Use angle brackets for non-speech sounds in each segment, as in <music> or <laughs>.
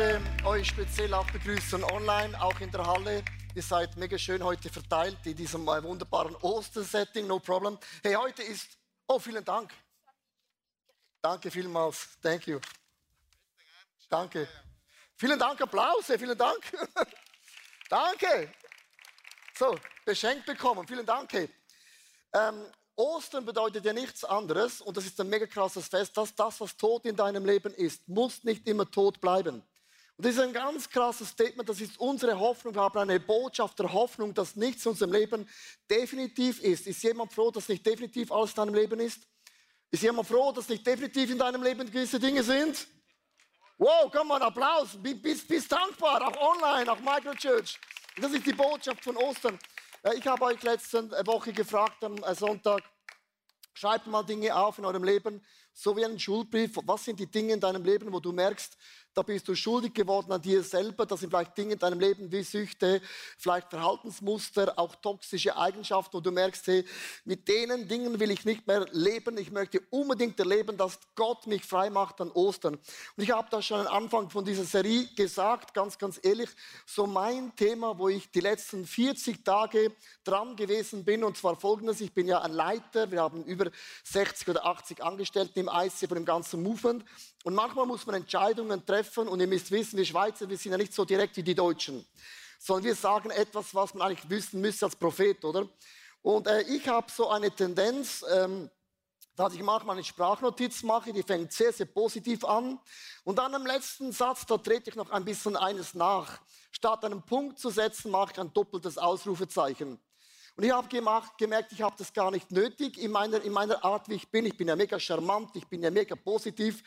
Möchte euch speziell auch begrüßen online, auch in der Halle. Ihr seid mega schön heute verteilt in diesem äh, wunderbaren Ostersetting, no problem. Hey, heute ist. Oh, vielen Dank. Danke vielmals. Thank you. Danke. Vielen Dank, Applaus. Vielen Dank. <laughs> Danke. So, beschenkt bekommen. Vielen Dank. Ähm, Ostern bedeutet ja nichts anderes, und das ist ein mega krasses Fest, dass das, was tot in deinem Leben ist, muss nicht immer tot bleiben. Und das ist ein ganz krasses Statement, das ist unsere Hoffnung. Wir haben eine Botschaft der Hoffnung, dass nichts in unserem Leben definitiv ist. Ist jemand froh, dass nicht definitiv alles in deinem Leben ist? Ist jemand froh, dass nicht definitiv in deinem Leben gewisse Dinge sind? Wow, komm mal, Applaus. Bist, bist dankbar, auch online, auch Microchurch. Das ist die Botschaft von Ostern. Ich habe euch letzte Woche gefragt am äh, Sonntag, schreibt mal Dinge auf in eurem Leben, so wie einen Schulbrief. Was sind die Dinge in deinem Leben, wo du merkst, da bist du schuldig geworden an dir selber. Das sind vielleicht Dinge in deinem Leben wie Süchte, vielleicht Verhaltensmuster, auch toxische Eigenschaften, wo du merkst, hey, mit denen Dingen will ich nicht mehr leben. Ich möchte unbedingt erleben, dass Gott mich frei macht an Ostern. Und ich habe da schon am Anfang von dieser Serie gesagt, ganz, ganz ehrlich, so mein Thema, wo ich die letzten 40 Tage dran gewesen bin, und zwar folgendes, ich bin ja ein Leiter, wir haben über 60 oder 80 Angestellte im IC von dem ganzen Movement. Und manchmal muss man Entscheidungen treffen und ihr müsst wissen, wir Schweizer, wir sind ja nicht so direkt wie die Deutschen, sondern wir sagen etwas, was man eigentlich wissen müsste als Prophet, oder? Und äh, ich habe so eine Tendenz, ähm, dass ich manchmal eine Sprachnotiz mache, die fängt sehr, sehr positiv an. Und dann im letzten Satz, da trete ich noch ein bisschen eines nach. Statt einen Punkt zu setzen, mache ich ein doppeltes Ausrufezeichen. Und ich habe gemerkt, ich habe das gar nicht nötig in meiner, in meiner Art, wie ich bin. Ich bin ja mega charmant, ich bin ja mega positiv.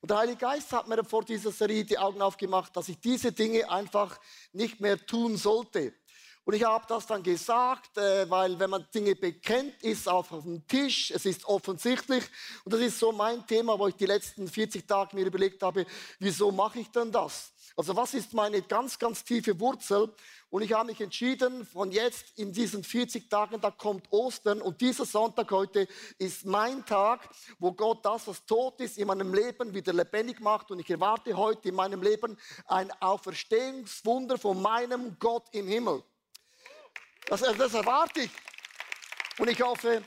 Und der Heilige Geist hat mir vor dieser Serie die Augen aufgemacht, dass ich diese Dinge einfach nicht mehr tun sollte. Und ich habe das dann gesagt, äh, weil wenn man Dinge bekennt, ist auf dem Tisch, es ist offensichtlich. Und das ist so mein Thema, wo ich die letzten 40 Tage mir überlegt habe, wieso mache ich denn das? Also was ist meine ganz, ganz tiefe Wurzel? Und ich habe mich entschieden, von jetzt in diesen 40 Tagen, da kommt Ostern und dieser Sonntag heute ist mein Tag, wo Gott das, was tot ist, in meinem Leben wieder lebendig macht. Und ich erwarte heute in meinem Leben ein Auferstehungswunder von meinem Gott im Himmel. Das, das erwarte ich. Und ich hoffe,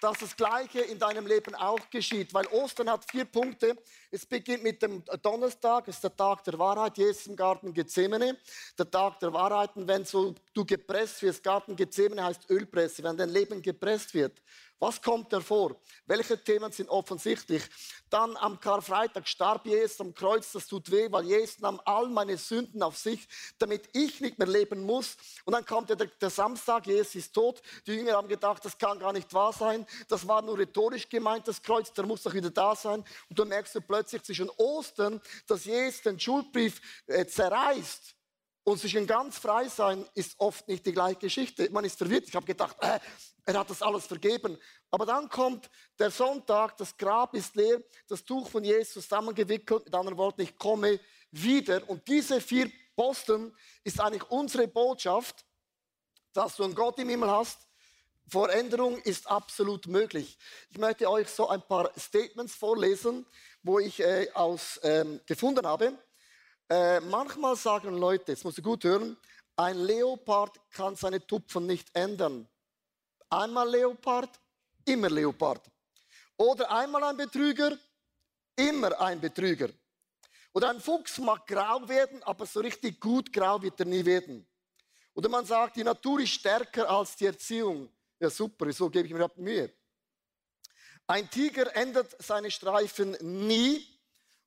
dass das Gleiche in deinem Leben auch geschieht. Weil Ostern hat vier Punkte. Es beginnt mit dem Donnerstag, ist der Tag der Wahrheit, Jesus im Garten Gethsemane. Der Tag der Wahrheit, und wenn so du gepresst wirst, Garten Gethsemane heißt Ölpresse, wenn dein Leben gepresst wird. Was kommt hervor? Welche Themen sind offensichtlich? Dann am Karfreitag starb Jesus am Kreuz, das tut weh, weil Jesus nahm all meine Sünden auf sich, damit ich nicht mehr leben muss. Und dann kommt der, der Samstag, Jesus ist tot. Die Jünger haben gedacht, das kann gar nicht wahr sein. Das war nur rhetorisch gemeint, das Kreuz, der muss doch wieder da sein. Und du merkst du plötzlich zwischen Ostern, dass Jesus den Schuldbrief äh, zerreißt und zwischen ganz frei sein ist oft nicht die gleiche Geschichte. Man ist verwirrt. Ich habe gedacht, äh, er hat das alles vergeben. Aber dann kommt der Sonntag, das Grab ist leer, das Tuch von Jesus zusammengewickelt. Mit anderen Worten, ich komme wieder. Und diese vier Posten ist eigentlich unsere Botschaft, dass du einen Gott im Himmel hast. Veränderung ist absolut möglich. Ich möchte euch so ein paar Statements vorlesen, wo ich äh, aus, ähm, gefunden habe. Äh, manchmal sagen Leute, jetzt musst du gut hören, ein Leopard kann seine Tupfen nicht ändern. Einmal Leopard, immer Leopard. Oder einmal ein Betrüger, immer ein Betrüger. Oder ein Fuchs mag grau werden, aber so richtig gut grau wird er nie werden. Oder man sagt, die Natur ist stärker als die Erziehung. Ja super, so gebe ich mir überhaupt Mühe. Ein Tiger ändert seine Streifen nie.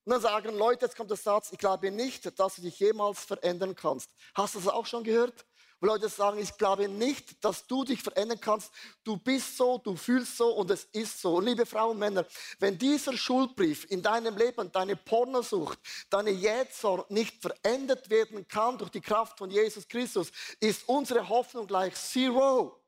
Und dann sagen Leute, jetzt kommt der Satz, ich glaube nicht, dass du dich jemals verändern kannst. Hast du das auch schon gehört? Wo Leute sagen, ich glaube nicht, dass du dich verändern kannst. Du bist so, du fühlst so und es ist so. Und liebe Frauen und Männer, wenn dieser Schuldbrief in deinem Leben, deine Pornosucht, deine Jähzorn nicht verändert werden kann durch die Kraft von Jesus Christus, ist unsere Hoffnung gleich Zero.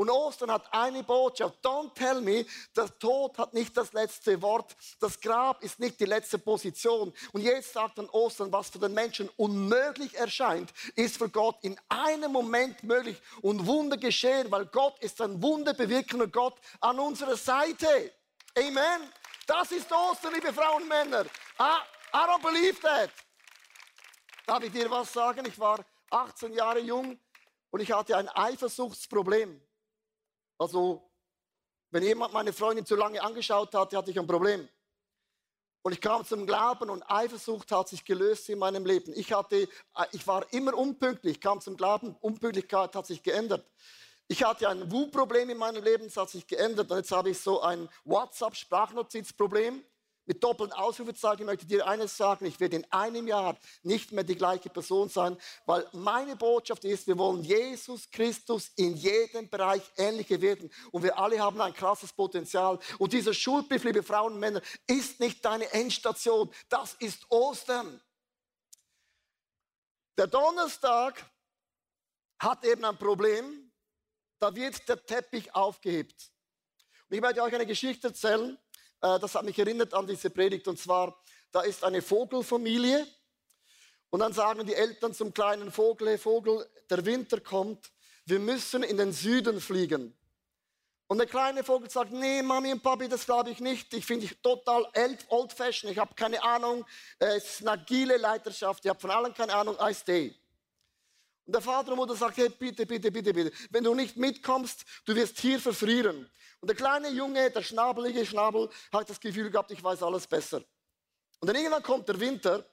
Und Ostern hat eine Botschaft. Don't tell me, der Tod hat nicht das letzte Wort. Das Grab ist nicht die letzte Position. Und jetzt sagt an Ostern, was für den Menschen unmöglich erscheint, ist für Gott in einem Moment möglich und Wunder geschehen, weil Gott ist ein wunderbewirkender Gott an unserer Seite. Amen. Das ist Ostern, liebe Frauen und Männer. Ah, I don't believe that. Darf ich dir was sagen? Ich war 18 Jahre jung und ich hatte ein Eifersuchtsproblem. Also, wenn jemand meine Freundin zu lange angeschaut hatte, hatte ich ein Problem. Und ich kam zum Glauben und Eifersucht hat sich gelöst in meinem Leben. Ich, hatte, äh, ich war immer unpünktlich, ich kam zum Glauben, Unpünktlichkeit hat sich geändert. Ich hatte ein Wu-Problem in meinem Leben, es hat sich geändert. Und jetzt habe ich so ein WhatsApp-Sprachnotizproblem mit doppelten Ausrufezeichen. Ich möchte dir eines sagen, ich werde in einem Jahr nicht mehr die gleiche Person sein, weil meine Botschaft ist, wir wollen Jesus Christus in jedem Bereich ähnlicher werden. Und wir alle haben ein krasses Potenzial. Und dieser Schuldbrief, liebe Frauen und Männer, ist nicht deine Endstation. Das ist Ostern. Der Donnerstag hat eben ein Problem. Da wird der Teppich aufgehebt. Und ich werde euch eine Geschichte erzählen äh, das hat mich erinnert an diese Predigt. Und zwar, da ist eine Vogelfamilie. Und dann sagen die Eltern zum kleinen Vogel, hey Vogel, der Winter kommt, wir müssen in den Süden fliegen. Und der kleine Vogel sagt, nee, Mami und Papi, das glaube ich nicht. Ich finde ich total old-fashioned. Ich habe keine Ahnung. Es ist eine agile Leiterschaft. Ich habe von allen keine Ahnung. I stay. Und der Vater und Mutter sagt, hey, bitte, bitte, bitte, bitte. Wenn du nicht mitkommst, du wirst hier verfrieren. Und der kleine Junge, der schnabelige Schnabel, hat das Gefühl gehabt, ich weiß alles besser. Und dann irgendwann kommt der Winter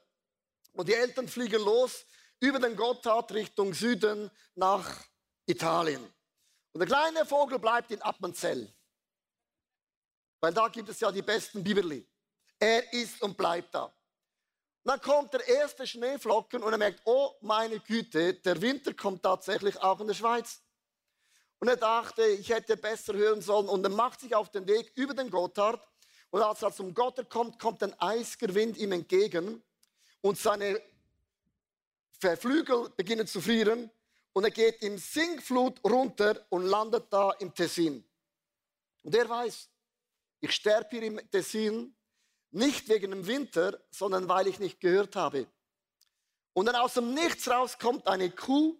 und die Eltern fliegen los über den Gotthard Richtung Süden nach Italien. Und der kleine Vogel bleibt in Appenzell. Weil da gibt es ja die besten Biberli. Er ist und bleibt da. Dann kommt der erste Schneeflocken und er merkt, oh meine Güte, der Winter kommt tatsächlich auch in der Schweiz. Und er dachte, ich hätte besser hören sollen. Und er macht sich auf den Weg über den Gotthard. Und als er zum Gotthard kommt, kommt ein eisiger Wind ihm entgegen. Und seine Flügel beginnen zu frieren. Und er geht im Sinkflut runter und landet da im Tessin. Und er weiß, ich sterbe hier im Tessin nicht wegen dem Winter, sondern weil ich nicht gehört habe. Und dann aus dem Nichts raus kommt eine Kuh,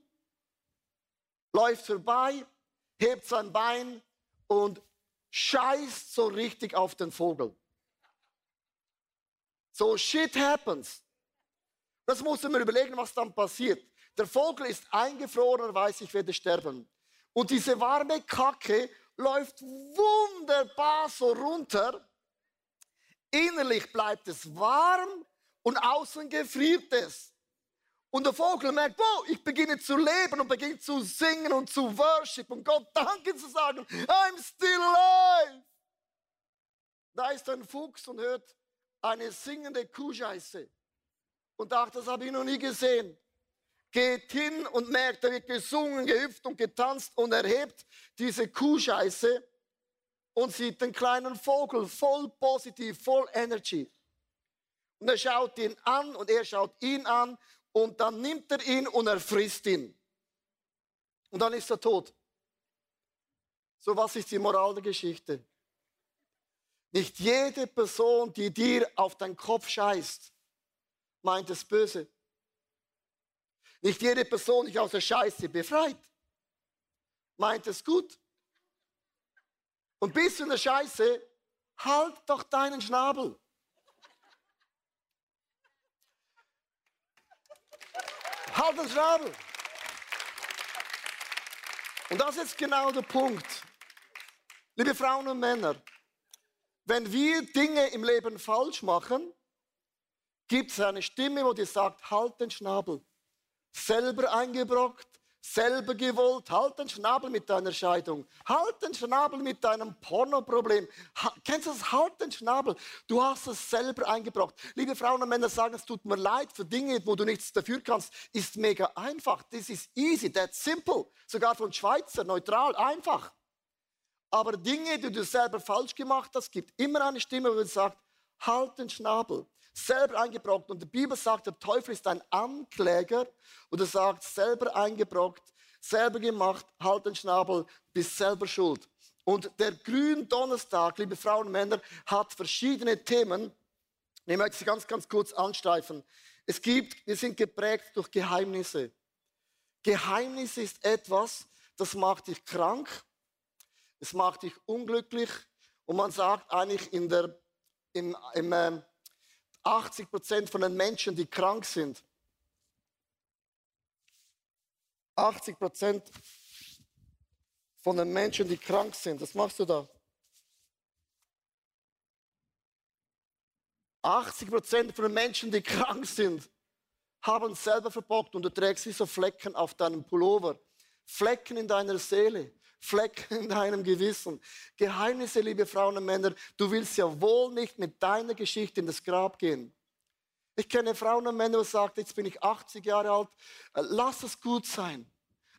läuft vorbei hebt sein Bein und scheißt so richtig auf den Vogel. So shit happens. Das muss man überlegen, was dann passiert. Der Vogel ist eingefroren und weiß, ich werde sterben. Und diese warme Kacke läuft wunderbar so runter. Innerlich bleibt es warm und außen gefriert es. Und der Vogel merkt, boah, ich beginne zu leben und beginne zu singen und zu worship und Gott Danke zu sagen. I'm still alive. Da ist ein Fuchs und hört eine singende Kuhscheiße und dachte, das habe ich noch nie gesehen. Geht hin und merkt, da wird gesungen, gehüpft und getanzt und erhebt diese Kuhscheiße und sieht den kleinen Vogel voll positiv, voll Energy. Und er schaut ihn an und er schaut ihn an und dann nimmt er ihn und er frisst ihn. Und dann ist er tot. So was ist die Moral der Geschichte? Nicht jede Person, die dir auf deinen Kopf scheißt, meint es böse. Nicht jede Person, die dich aus der Scheiße befreit, meint es gut. Und bist du in der Scheiße, halt doch deinen Schnabel. Halt das Radl. Und das ist genau der Punkt. Liebe Frauen und Männer, wenn wir Dinge im Leben falsch machen, gibt es eine Stimme, wo die sagt, halt den Schnabel. Selber eingebrockt, selber gewollt. Halt den Schnabel mit deiner Scheidung. Halt den Schnabel mit deinem Pornoproblem. Ha Kennst du das? Halt den Schnabel. Du hast es selber eingebracht. Liebe Frauen und Männer sagen, es tut mir leid für Dinge, wo du nichts dafür kannst. Ist mega einfach. Das ist easy, that's simple. Sogar von Schweizer, neutral, einfach. Aber Dinge, die du selber falsch gemacht hast, gibt immer eine Stimme, die sagt, halt den Schnabel selber eingebrockt. Und die Bibel sagt, der Teufel ist ein Ankläger und er sagt, selber eingebrockt, selber gemacht, halt den Schnabel, bist selber schuld. Und der Gründonnerstag, liebe Frauen und Männer, hat verschiedene Themen. Ich möchte sie ganz, ganz kurz anstreifen. Es gibt, wir sind geprägt durch Geheimnisse. Geheimnis ist etwas, das macht dich krank, es macht dich unglücklich und man sagt eigentlich in der, im, im, ähm, 80 Prozent von den Menschen, die krank sind, 80 Prozent von den Menschen, die krank sind, was machst du da? 80 Prozent von den Menschen, die <laughs> krank sind, haben selber verbockt und du trägst wie so Flecken auf deinem Pullover. Flecken in deiner Seele, Flecken <laughs> in deinem Gewissen. Geheimnisse, liebe Frauen und Männer, du willst ja wohl nicht mit deiner Geschichte in das Grab gehen. Ich kenne Frauen und Männer, die sagen, jetzt bin ich 80 Jahre alt, äh, lass es gut sein.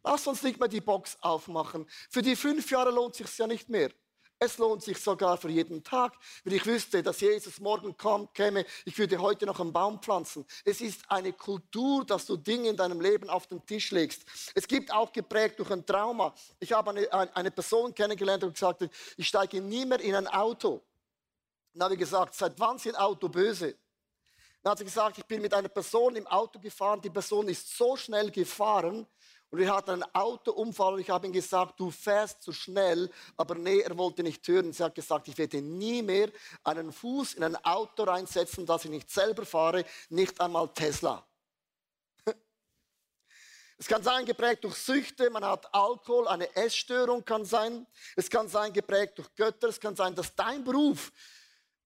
Lass uns nicht mehr die Box aufmachen. Für die fünf Jahre lohnt es sich ja nicht mehr. Es lohnt sich sogar für jeden Tag. Wenn ich wüsste, dass Jesus morgen kommt, käme, ich würde heute noch einen Baum pflanzen. Es ist eine Kultur, dass du Dinge in deinem Leben auf den Tisch legst. Es gibt auch geprägt durch ein Trauma. Ich habe eine, eine Person kennengelernt und gesagt, ich steige nie mehr in ein Auto. Dann habe ich gesagt, seit wann ein Auto böse? Dann hat sie gesagt, ich bin mit einer Person im Auto gefahren, die Person ist so schnell gefahren, und wir hatten einen Autounfall und ich habe ihm gesagt, du fährst zu schnell. Aber nee, er wollte nicht hören. Sie hat gesagt, ich werde nie mehr einen Fuß in ein Auto reinsetzen, das ich nicht selber fahre, nicht einmal Tesla. <laughs> Es kann sein geprägt durch Süchte, man hat Alkohol, eine Essstörung kann sein. Es kann sein geprägt durch Götter, es kann sein, dass dein Beruf,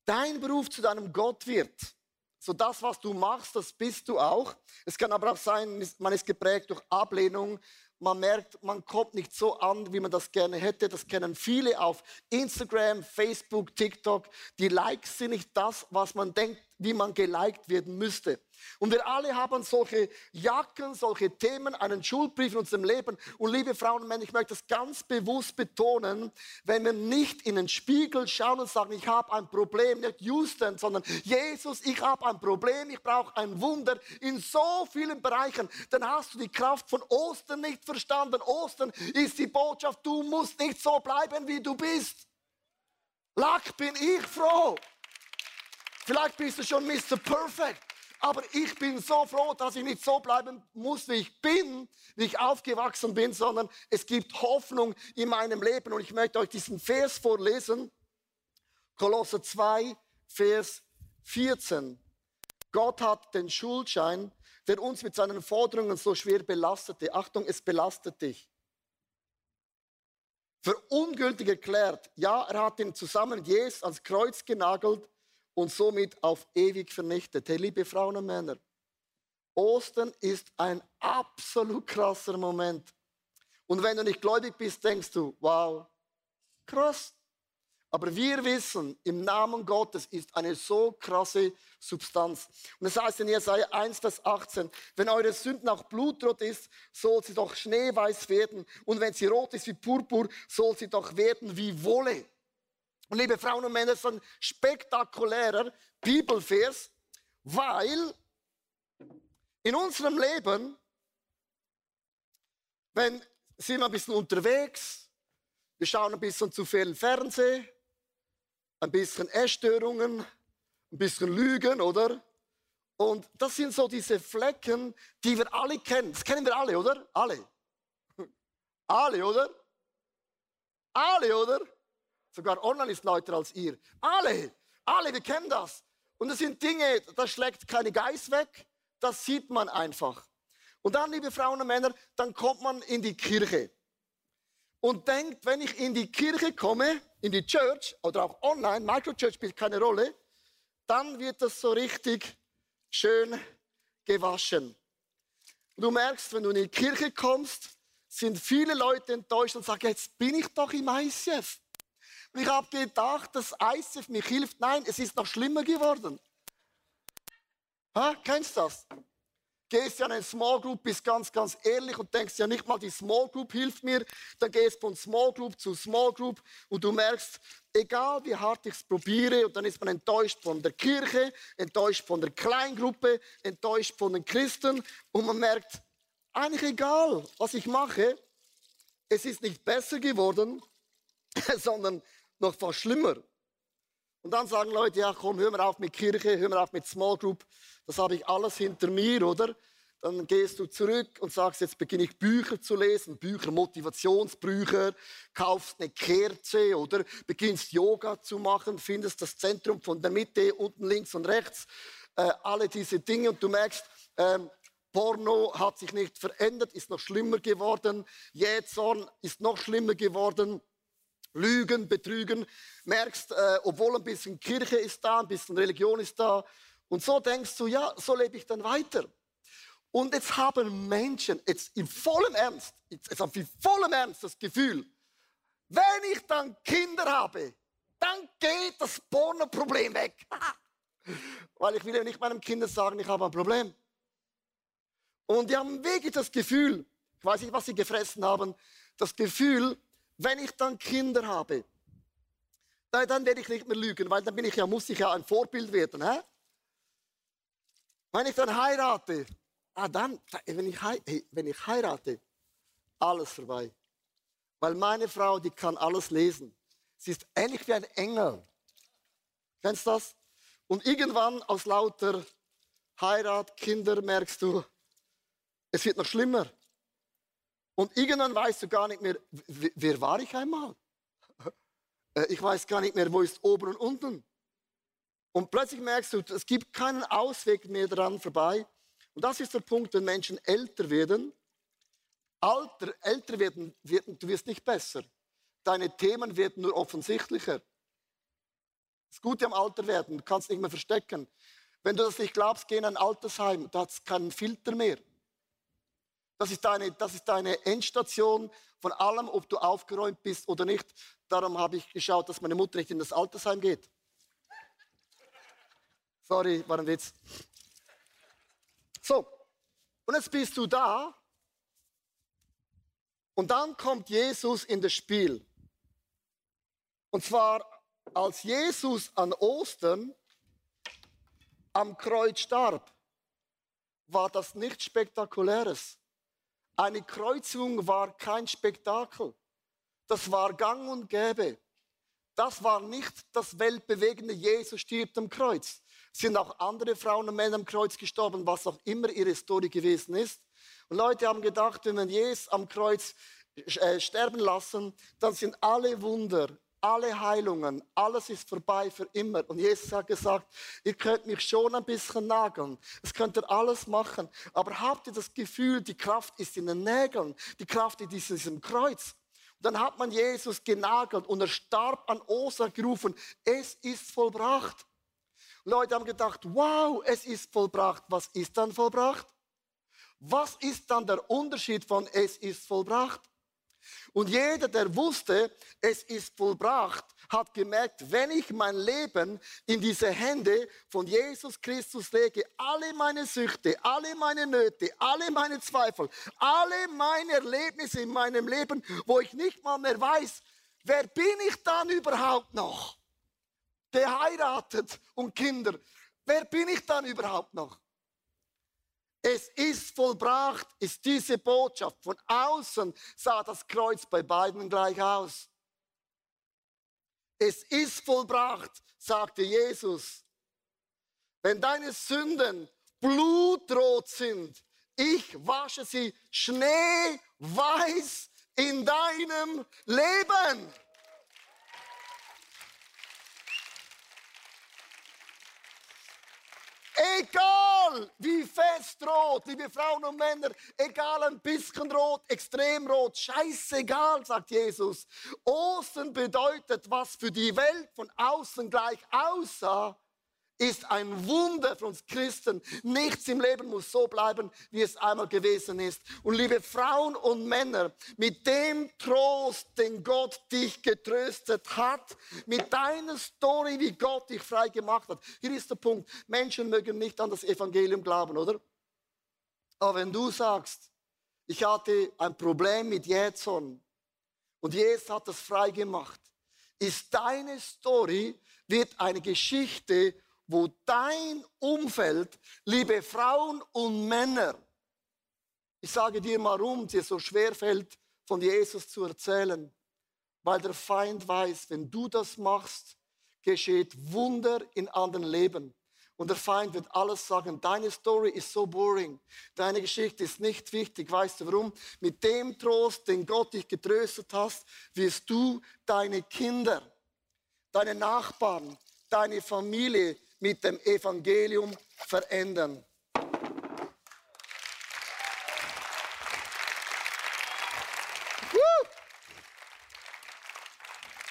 dein Beruf zu deinem Gott wird. So das, was du machst, das bist du auch. Es kann aber auch sein, man ist geprägt durch Ablehnung. Man merkt, man kommt nicht so an, wie man das gerne hätte. Das kennen viele auf Instagram, Facebook, TikTok. Die Likes sind nicht das, was man denkt, wie man geliked werden müsste. Und wir alle haben solche Jacken, solche Themen, einen Schulbrief in unserem Leben. Und liebe Frauen und Männer, ich möchte das ganz bewusst betonen, wenn wir nicht in den Spiegel schauen und sagen, ich habe ein Problem, nicht Houston, sondern Jesus, ich habe ein Problem, ich brauche ein Wunder in so vielen Bereichen, dann hast du die Kraft von Ostern nicht verstanden. Ostern ist die Botschaft, du musst nicht so bleiben, wie du bist. Lack bin ich froh. Vielleicht bist du schon Mr. Perfect. Aber ich bin so froh, dass ich nicht so bleiben muss, wie ich bin, wie ich aufgewachsen bin, sondern es gibt Hoffnung in meinem Leben. Und ich möchte euch diesen Vers vorlesen. Kolosser 2, Vers 14. Gott hat den Schuldschein, der uns mit seinen Forderungen so schwer belastete. Achtung, es belastet dich. Für ungültig erklärt. Ja, er hat ihn zusammen mit Jesus ans Kreuz genagelt und somit auf ewig vernichtet. Hey, liebe Frauen und Männer, Ostern ist ein absolut krasser Moment. Und wenn du nicht gläubig bist, denkst du, wow, krass. Aber wir wissen, im Namen Gottes ist eine so krasse Substanz. Und das heißt in Jesaja 1, Vers 18, wenn eure Sünden auch blutrot ist, soll sie doch schneeweiß werden. Und wenn sie rot ist wie Purpur, soll sie doch werden wie Wolle. Und liebe Frauen und Männer, das ist ein spektakulärer Bibelvers, weil in unserem Leben, wenn sind wir ein bisschen unterwegs, wir schauen ein bisschen zu viel Fernsehen, ein bisschen Essstörungen, ein bisschen Lügen, oder? Und das sind so diese Flecken, die wir alle kennen. Das kennen wir alle, oder? Alle. <laughs> Alle, oder? Alle, oder? Sogar online ist lauter als ihr. Alle, alle, wir kennen das. Und das sind Dinge, das schlägt keine Geist weg, das sieht man einfach. Und dann, liebe Frauen und Männer, dann kommt man in die Kirche und denkt, wenn ich in die Kirche komme, in die Church oder auch online, Microchurch spielt keine Rolle, dann wird das so richtig schön gewaschen. Du merkst, wenn du in die Kirche kommst, sind viele Leute enttäuscht und sagen, jetzt bin ich doch im ICF. Ich habe gedacht, dass ICF mir hilft. Nein, es ist noch schlimmer geworden. Ha, kennst du das? Gehst ja in eine Small Group, bist ganz, ganz ehrlich und denkst ja nicht mal, die Small Group hilft mir. Dann gehst du von Small Group zu Small Group und du merkst, egal wie hart ich es probiere, und dann ist man enttäuscht von der Kirche, enttäuscht von der Kleingruppe, enttäuscht von den Christen und man merkt, eigentlich egal, was ich mache, es ist nicht besser geworden, <laughs> sondern noch fast schlimmer. Und dann sagen Leute, ja komm, hör mal auf mit Kirche, hör mal auf mit Small Group, das habe ich alles hinter mir, oder? Dann gehst du zurück und sagst, jetzt beginne ich Bücher zu lesen, Bücher, Motivationsbücher, kaufst eine Kerze oder beginnst Yoga zu machen, findest das Zentrum von der Mitte, unten links und rechts, äh, alle diese Dinge und du merkst, ähm, Porno hat sich nicht verändert, ist noch schlimmer geworden. Jähzorn ist noch schlimmer geworden. Lügen, Betrügen. Merkst, äh, obwohl ein bisschen Kirche ist da, ein bisschen Religion ist da. Und so denkst du, ja, so lebe ich dann weiter. Und jetzt haben Menschen, jetzt im vollen Ernst, jetzt haben wir vollem Ernst das Gefühl, wenn ich dann Kinder habe, dann geht das Porno-Problem weg. <laughs> Weil ich will ja nicht meinem Kind sagen, ich habe ein Problem. Und die haben wirklich das Gefühl, ich weiß nicht, was sie gefressen haben, das Gefühl, wenn ich dann Kinder habe, dann werde ich nicht mehr lügen, weil dann bin ich ja, muss ich ja ein Vorbild werden. Hä? Wenn ich dann heirate, ah, dann, wenn ich, wenn ich heirate, alles vorbei. Weil meine Frau, die kann alles lesen. Sie ist ähnlich wie ein Engel. Kennst du das? Und irgendwann aus lauter Heirat, Kinder merkst du, es wird noch schlimmer. Und irgendwann weißt du gar nicht mehr, wer war ich einmal? <laughs> Äh, ich weiß gar nicht mehr, wo ist oben und unten. Und plötzlich merkst du, es gibt keinen Ausweg mehr daran vorbei. Und das ist der Punkt, wenn Menschen älter werden. Alter, älter werden, werden, du wirst nicht besser. Deine Themen werden nur offensichtlicher. Das Gute am Alter werden, du kannst nicht mehr verstecken. Wenn du das nicht glaubst, geh in ein Altersheim, da hat es keinen Filter mehr. Das ist, deine, das ist deine Endstation von allem, ob du aufgeräumt bist oder nicht. Darum habe ich geschaut, dass meine Mutter nicht in das Altersheim geht. Sorry, war ein Witz. So, und jetzt bist du da. Und dann kommt Jesus in das Spiel. Und zwar, als Jesus an Ostern am Kreuz starb, war das nichts Spektakuläres. Eine Kreuzigung war kein Spektakel. Das war gang und gäbe. Das war nicht das weltbewegende Jesus stirbt am Kreuz. Es sind auch andere Frauen und Männer am Kreuz gestorben, was auch immer ihre Story gewesen ist. Und Leute haben gedacht, wenn wir Jesus am Kreuz äh, sterben lassen, dann sind alle Wunder, alle Heilungen, alles ist vorbei für immer. Und Jesus hat gesagt, ihr könnt mich schon ein bisschen nageln. Das könnt ihr alles machen. Aber habt ihr das Gefühl, die Kraft ist in den Nägeln, die Kraft ist in diesem Kreuz. Und dann hat man Jesus genagelt und er starb an Osa gerufen, es ist vollbracht. Leute haben gedacht, wow, es ist vollbracht. Was ist dann vollbracht? Was ist dann der Unterschied von es ist vollbracht? Und jeder, der wusste, es ist vollbracht, hat gemerkt, wenn ich mein Leben in diese Hände von Jesus Christus lege, alle meine Süchte, alle meine Nöte, alle meine Zweifel, alle meine Erlebnisse in meinem Leben, wo ich nicht mal mehr weiß, wer bin ich dann überhaupt noch? Geheiratet und Kinder. Wer bin ich dann überhaupt noch? Es ist vollbracht, ist diese Botschaft. Von außen sah das Kreuz bei beiden gleich aus. Es ist vollbracht, sagte Jesus. Wenn deine Sünden blutrot sind, ich wasche sie schneeweiß in deinem Leben. Egal wie fest rot, liebe Frauen und Männer, egal ein bisschen rot, extrem rot, scheißegal, sagt Jesus. Ostern bedeutet, was für die Welt von außen gleich aussah, ist ein Wunder für uns Christen. Nichts im Leben muss so bleiben, wie es einmal gewesen ist. Und liebe Frauen und Männer, mit dem Trost, den Gott dich getröstet hat, mit deiner Story, wie Gott dich frei gemacht hat. Hier ist der Punkt. Menschen mögen nicht an das Evangelium glauben, oder? Aber wenn du sagst, ich hatte ein Problem mit Jähzorn und Jesus hat das frei gemacht, ist deine Story, wird eine Geschichte, wo dein Umfeld, liebe Frauen und Männer, ich sage dir warum dir so schwer fällt, von Jesus zu erzählen, weil der Feind weiß, wenn du das machst, geschieht Wunder in anderen Leben. Und der Feind wird alles sagen, deine Story ist so boring, deine Geschichte ist nicht wichtig. Weißt du warum? Mit dem Trost, den Gott dich getröstet hast, wirst du deine Kinder, deine Nachbarn, deine Familie mit dem Evangelium verändern.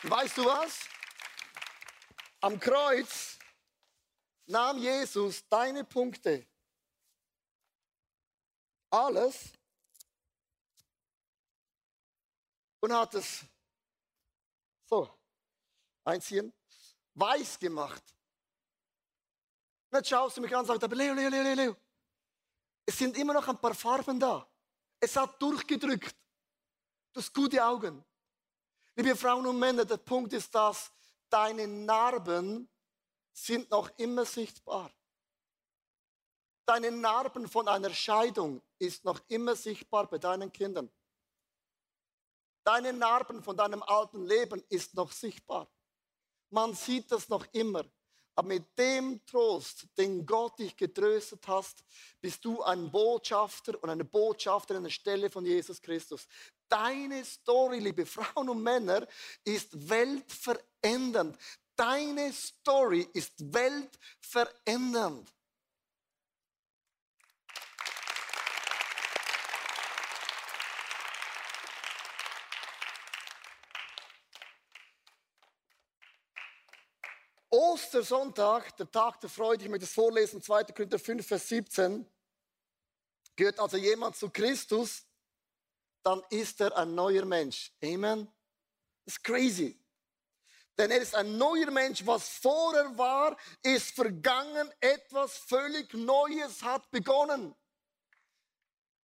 Weißt du was? Am Kreuz nahm Jesus deine Punkte, alles und hat es so einziehen, weiß gemacht. Jetzt schaust du mich an und sagst, aber Leo, Leo, Leo, Leo, es sind immer noch ein paar Farben da. Es hat durchgedrückt. Du hast gute Augen. Liebe Frauen und Männer, der Punkt ist, dass deine Narben sind noch immer sichtbar. Deine Narben von einer Scheidung ist noch immer sichtbar bei deinen Kindern. Deine Narben von deinem alten Leben ist noch sichtbar. Man sieht das noch immer. Aber mit dem Trost, den Gott dich getröstet hast, bist du ein Botschafter und eine Botschafterin an der Stelle von Jesus Christus. Deine Story, liebe Frauen und Männer, ist weltverändernd. Deine Story ist weltverändernd. Ostersonntag, der Tag der Freude, ich möchte es vorlesen, 2. Korinther 5, Vers 17. Gehört also jemand zu Christus, dann ist er ein neuer Mensch. Amen. Das ist crazy. Denn er ist ein neuer Mensch. Was vorher war, ist vergangen. Etwas völlig Neues hat begonnen.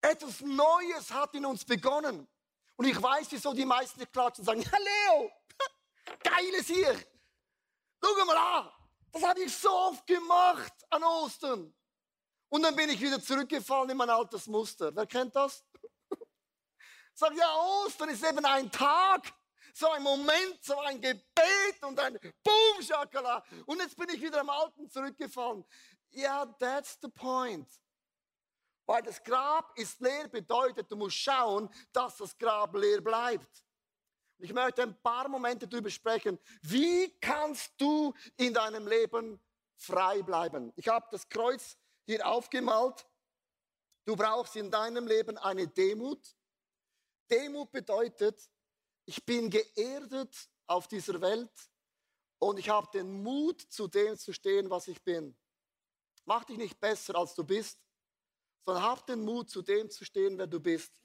Etwas Neues hat in uns begonnen. Und ich weiß, wieso die meisten klatschen und sagen, ja Leo, geiles hier. Schau mal an, das habe ich so oft gemacht an Ostern. Und dann bin ich wieder zurückgefallen in mein altes Muster. Wer kennt das? <laughs> Sag ja, Ostern ist eben ein Tag, so ein Moment, so ein Gebet und ein Boom, Schakala. Und jetzt bin ich wieder am Alten zurückgefallen. Ja, that's the point. Weil das Grab ist leer, bedeutet, du musst schauen, dass das Grab leer bleibt. Ich möchte ein paar Momente darüber sprechen. Wie kannst du in deinem Leben frei bleiben? Ich habe das Kreuz hier aufgemalt. Du brauchst in deinem Leben eine Demut. Demut bedeutet, ich bin geerdet auf dieser Welt und ich habe den Mut, zu dem zu stehen, was ich bin. Mach dich nicht besser, als du bist, sondern hab den Mut, zu dem zu stehen, wer du bist.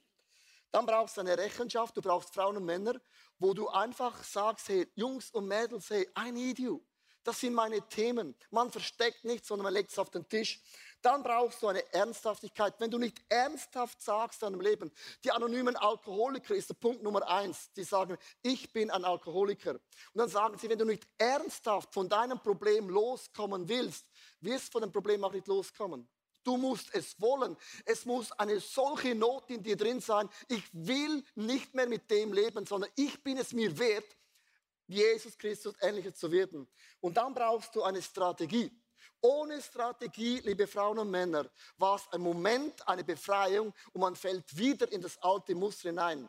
Dann brauchst du eine Rechenschaft, du brauchst Frauen und Männer, wo du einfach sagst, hey, Jungs und Mädels, hey, I need you. Das sind meine Themen. Man versteckt nichts, sondern man legt es auf den Tisch. Dann brauchst du eine Ernsthaftigkeit. Wenn du nicht ernsthaft sagst in deinem Leben, die anonymen Alkoholiker ist der Punkt Nummer eins. Die sagen, ich bin ein Alkoholiker. Und dann sagen sie, wenn du nicht ernsthaft von deinem Problem loskommen willst, wirst du von dem Problem auch nicht loskommen. Du musst es wollen. Es muss eine solche Not in dir drin sein. Ich will nicht mehr mit dem leben, sondern ich bin es mir wert, Jesus Christus ähnlicher zu werden. Und dann brauchst du eine Strategie. Ohne Strategie, liebe Frauen und Männer, war es ein Moment, eine Befreiung und man fällt wieder in das alte Muster hinein.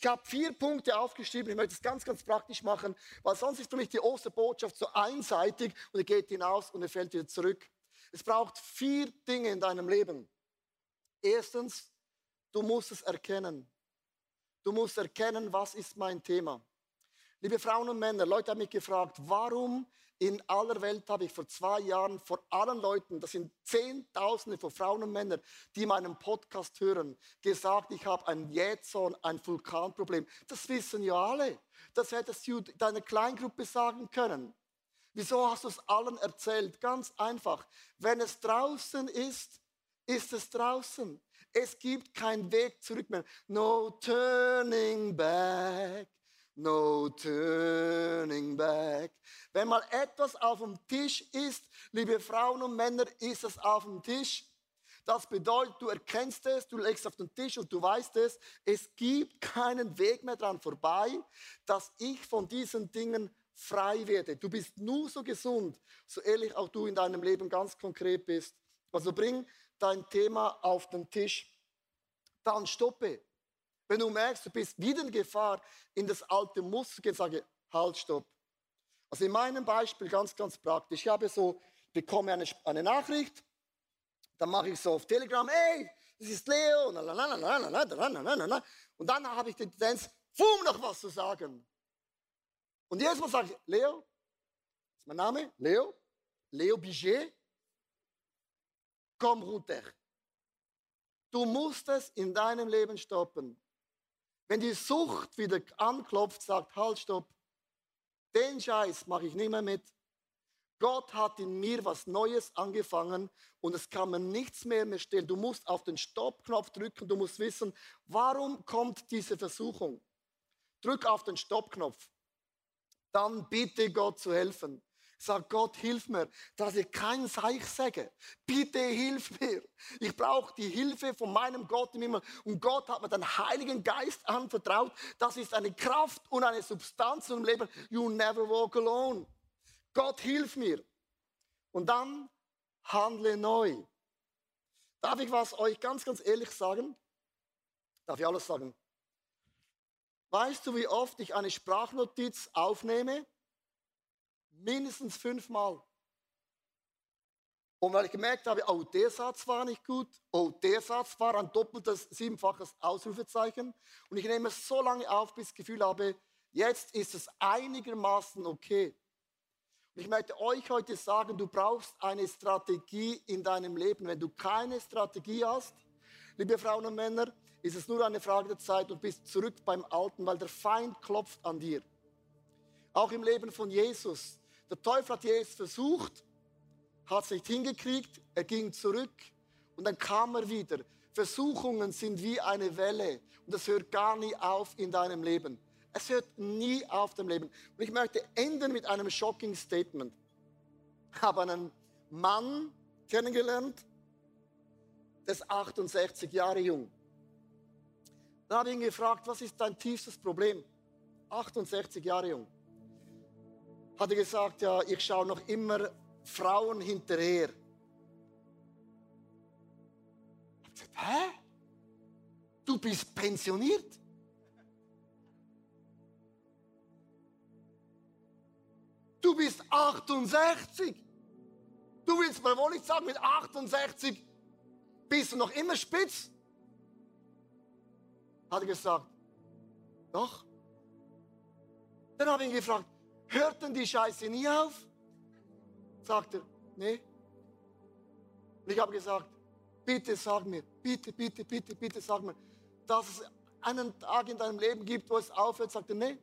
Ich habe vier Punkte aufgeschrieben. Ich möchte es ganz, ganz praktisch machen, weil sonst ist für mich die Osterbotschaft so einseitig und er geht hinaus und er fällt wieder zurück. Es braucht vier Dinge in deinem Leben. Erstens, du musst es erkennen. Du musst erkennen, was ist mein Thema. Liebe Frauen und Männer, Leute haben mich gefragt, warum in aller Welt habe ich vor zwei Jahren vor allen Leuten, das sind Zehntausende von Frauen und Männern, die meinen Podcast hören, gesagt, ich habe ein Jähzorn, ein Vulkanproblem. Das wissen ja alle. Das hättest du deiner Kleingruppe sagen können. Wieso hast du es allen erzählt? Ganz einfach. Wenn es draußen ist, ist es draußen. Es gibt keinen Weg zurück mehr. No turning back. No turning back. Wenn mal etwas auf dem Tisch ist, liebe Frauen und Männer, ist es auf dem Tisch. Das bedeutet, du erkennst es, du legst auf den Tisch und du weißt es, es gibt keinen Weg mehr dran vorbei, dass ich von diesen Dingen frei werde. Du bist nur so gesund, so ehrlich auch du in deinem Leben ganz konkret bist. Also bring dein Thema auf den Tisch. Dann stoppe. Wenn du merkst, du bist wieder in Gefahr, in das alte Muster gehen, sage, halt, stopp. Also in meinem Beispiel ganz, ganz praktisch. Ich habe so bekomme eine, eine Nachricht, dann mache ich so auf Telegram, hey, das ist Leo, und dann habe ich die Tendenz, Fum, noch was zu sagen. Und jedes Mal sage ich, Leo, ist mein Name, Leo, Leo Biget, komm runter. Du musst es in deinem Leben stoppen. Wenn die Sucht wieder anklopft, sagt, halt, stopp, den Scheiß mache ich nicht mehr mit. Gott hat in mir was Neues angefangen und es kann mir nichts mehr mehr stellen. Du musst auf den Stoppknopf drücken, du musst wissen, warum kommt diese Versuchung. Drück auf den Stoppknopf. Dann bitte Gott zu helfen. Sag Gott, hilf mir, dass ich kein Seich sage. Bitte hilf mir. Ich brauche die Hilfe von meinem Gott im Himmel. Und Gott hat mir den Heiligen Geist anvertraut. Das ist eine Kraft und eine Substanz im Leben. You never walk alone. Gott, hilf mir. Und dann handle neu. Darf ich was euch ganz, ganz ehrlich sagen? Darf ich alles sagen? Weißt du, wie oft ich eine Sprachnotiz aufnehme? Mindestens fünfmal. Und weil ich gemerkt habe, oh, der Satz war nicht gut, oh, der Satz war ein doppeltes, siebenfaches Ausrufezeichen. Und ich nehme es so lange auf, bis ich das Gefühl habe, jetzt ist es einigermaßen okay. Und ich möchte euch heute sagen, du brauchst eine Strategie in deinem Leben. Wenn du keine Strategie hast, liebe Frauen und Männer, ist es nur eine Frage der Zeit und bist zurück beim Alten, weil der Feind klopft an dir. Auch im Leben von Jesus. Der Teufel hat Jesus versucht, hat es nicht hingekriegt, er ging zurück und dann kam er wieder. Versuchungen sind wie eine Welle und das hört gar nie auf in deinem Leben. Es hört nie auf dem Leben. Und ich möchte enden mit einem shocking Statement. Ich habe einen Mann kennengelernt, der ist 68 Jahre jung. Dann habe ich ihn gefragt, was ist dein tiefstes Problem? 68 Jahre jung. Hat er gesagt, ja, ich schaue noch immer Frauen hinterher. Ich habe gesagt, hä? Du bist pensioniert? Du bist 68. Du willst mir wohl nicht sagen, mit 68 bist du noch immer spitz? Hat er gesagt, doch. Dann habe ich ihn gefragt, hört denn die Scheiße nie auf? Sagt er, nee. Und ich habe gesagt, bitte sag mir, bitte, bitte, bitte, bitte sag mir, dass es einen Tag in deinem Leben gibt, wo es aufhört. Sagt er, nee.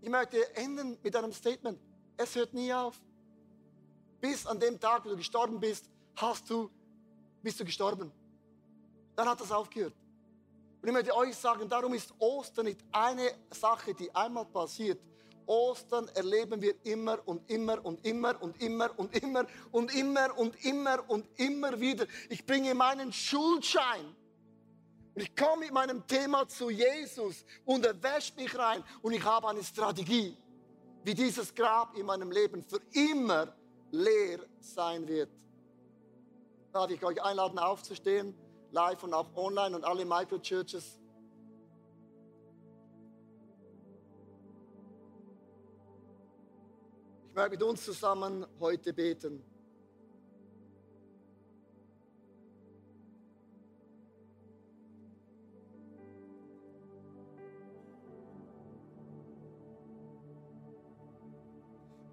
Ich möchte enden mit einem Statement. Es hört nie auf. Bis an dem Tag, wo du gestorben bist, hast du, bist du gestorben. Dann hat das aufgehört. Und ich möchte euch sagen, darum ist Ostern nicht eine Sache, die einmal passiert. Ostern erleben wir immer und immer und immer und immer und immer und immer und immer und immer wieder. Ich bringe meinen Schuldschein. Und ich komme mit meinem Thema zu Jesus und er wäscht mich rein und ich habe eine Strategie, wie dieses Grab in meinem Leben für immer leer sein wird. Darf ich euch einladen, aufzustehen? Live und auch online und alle Microchurches. Ich möchte mit uns zusammen heute beten.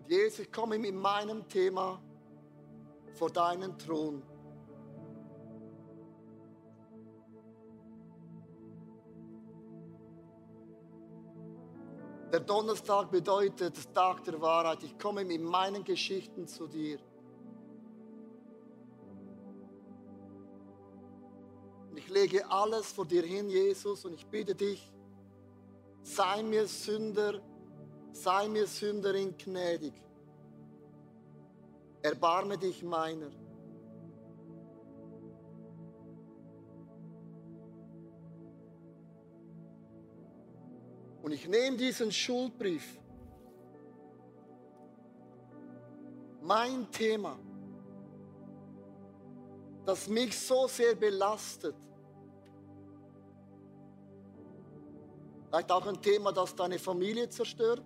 Jesus, ich komme mit meinem Thema vor deinen Thron. Der Donnerstag bedeutet Tag der Wahrheit. Ich komme mit meinen Geschichten zu dir. Ich lege alles vor dir hin, Jesus, und ich bitte dich, sei mir Sünder, sei mir Sünderin gnädig. Erbarme dich meiner. Und ich nehme diesen Schuldbrief, mein Thema, das mich so sehr belastet, vielleicht auch ein Thema, das deine Familie zerstört,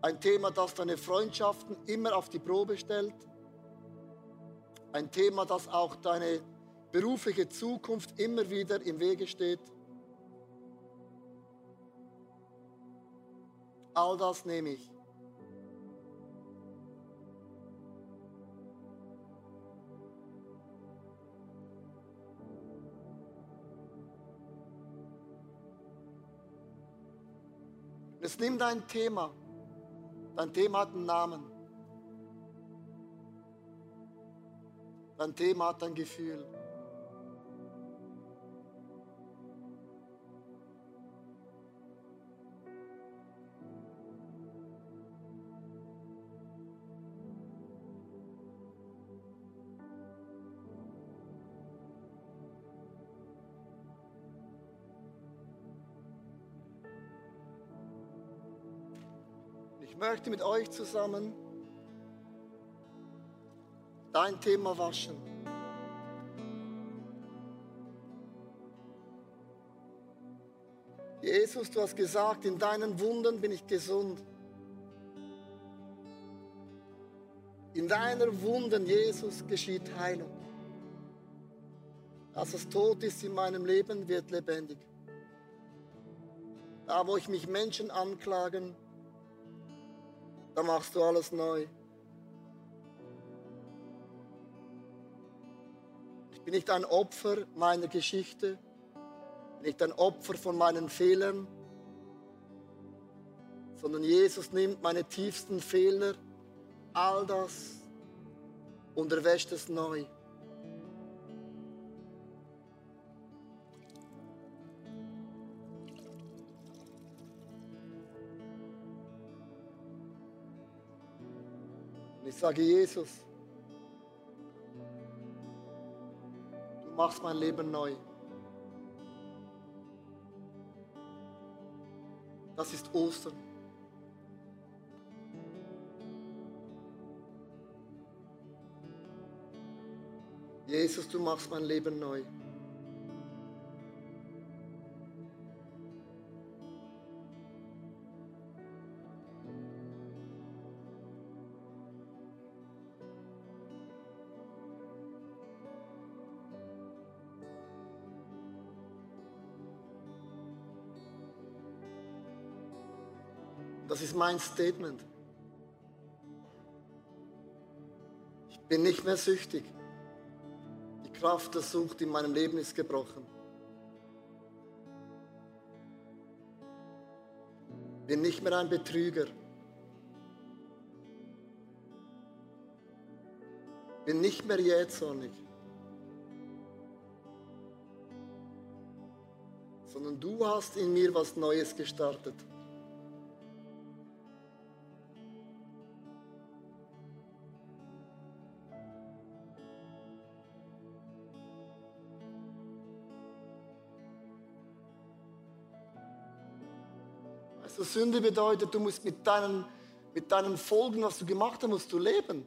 Ein Thema, das deine Freundschaften immer auf die Probe stellt. Ein Thema, das auch deine berufliche Zukunft immer wieder im Wege steht. All das nehme ich. Es nimmt ein Thema. Dein Thema hat einen Namen. Dein Thema hat ein Gefühl. Möchte mit euch zusammen dein Thema waschen. Jesus, du hast gesagt, in deinen Wunden bin ich gesund. In deiner Wunden, Jesus, geschieht Heilung. Als es tot ist in meinem Leben, wird lebendig. Da, wo ich mich Menschen anklagen, da machst du alles neu. Ich bin nicht ein Opfer meiner Geschichte, nicht ein Opfer von meinen Fehlern, sondern Jesus nimmt meine tiefsten Fehler, all das und erwäscht es neu. Sage, Jesus, du machst mein Leben neu. Das ist Ostern. Jesus, du machst mein Leben neu. Mein Statement. Ich bin nicht mehr süchtig. Die Kraft der Sucht in meinem Leben ist gebrochen. Bin nicht mehr ein Betrüger. Bin nicht mehr jähzornig. Sondern du hast in mir was Neues gestartet. Sünde bedeutet, du musst mit deinen, mit deinen Folgen, was du gemacht hast, musst du leben.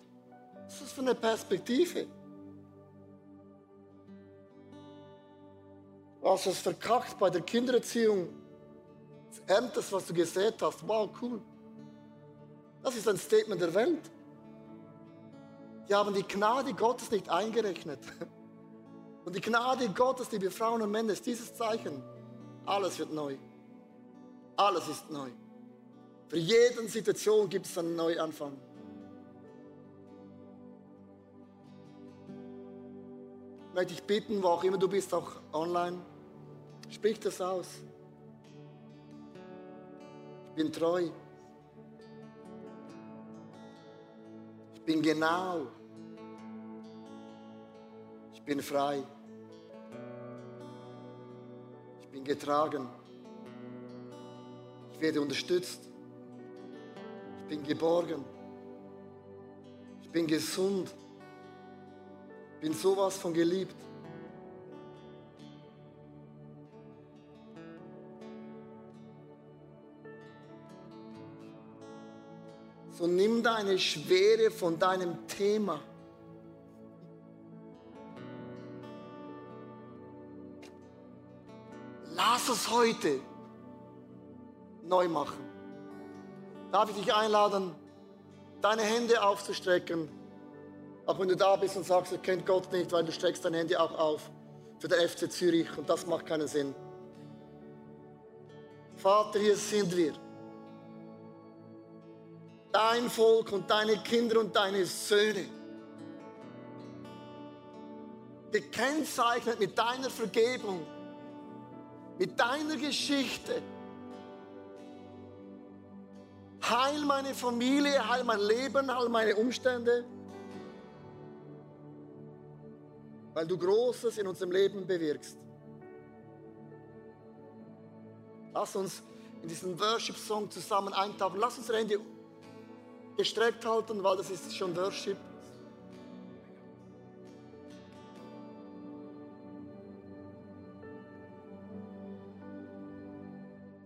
Was ist das für eine Perspektive? Du hast verkackt bei der Kindererziehung. Das erntest, was du gesät hast. Wow, cool. Das ist ein Statement der Welt. Die haben die Gnade Gottes nicht eingerechnet. Und die Gnade Gottes, liebe Frauen und Männer, ist dieses Zeichen. Alles wird neu. Alles ist neu. Für jede Situation gibt es einen Neuanfang. Ich möchte dich bitten, wo auch immer du bist, auch online, sprich das aus. Ich bin treu. Ich bin genau. Ich bin frei. Ich bin getragen. Ich werde unterstützt. Ich bin geborgen. Ich bin gesund. Ich bin sowas von geliebt. So nimm deine Schwere von deinem Thema. Lass es heute neu machen. darf ich dich einladen, deine Hände aufzustrecken. Auch wenn du da bist und sagst, du kennt Gott nicht, weil du streckst deine Hände auch auf für den FC Zürich und das macht keinen Sinn. Vater, hier sind wir. Dein Volk und deine Kinder und deine Söhne. Gekennzeichnet mit deiner Vergebung, mit deiner Geschichte. Heil meine Familie, heil mein Leben, heil meine Umstände. Weil du Großes in unserem Leben bewirkst. Lass uns in diesen Worship-Song zusammen eintauchen. Lass uns Hände gestreckt halten, weil das ist schon Worship.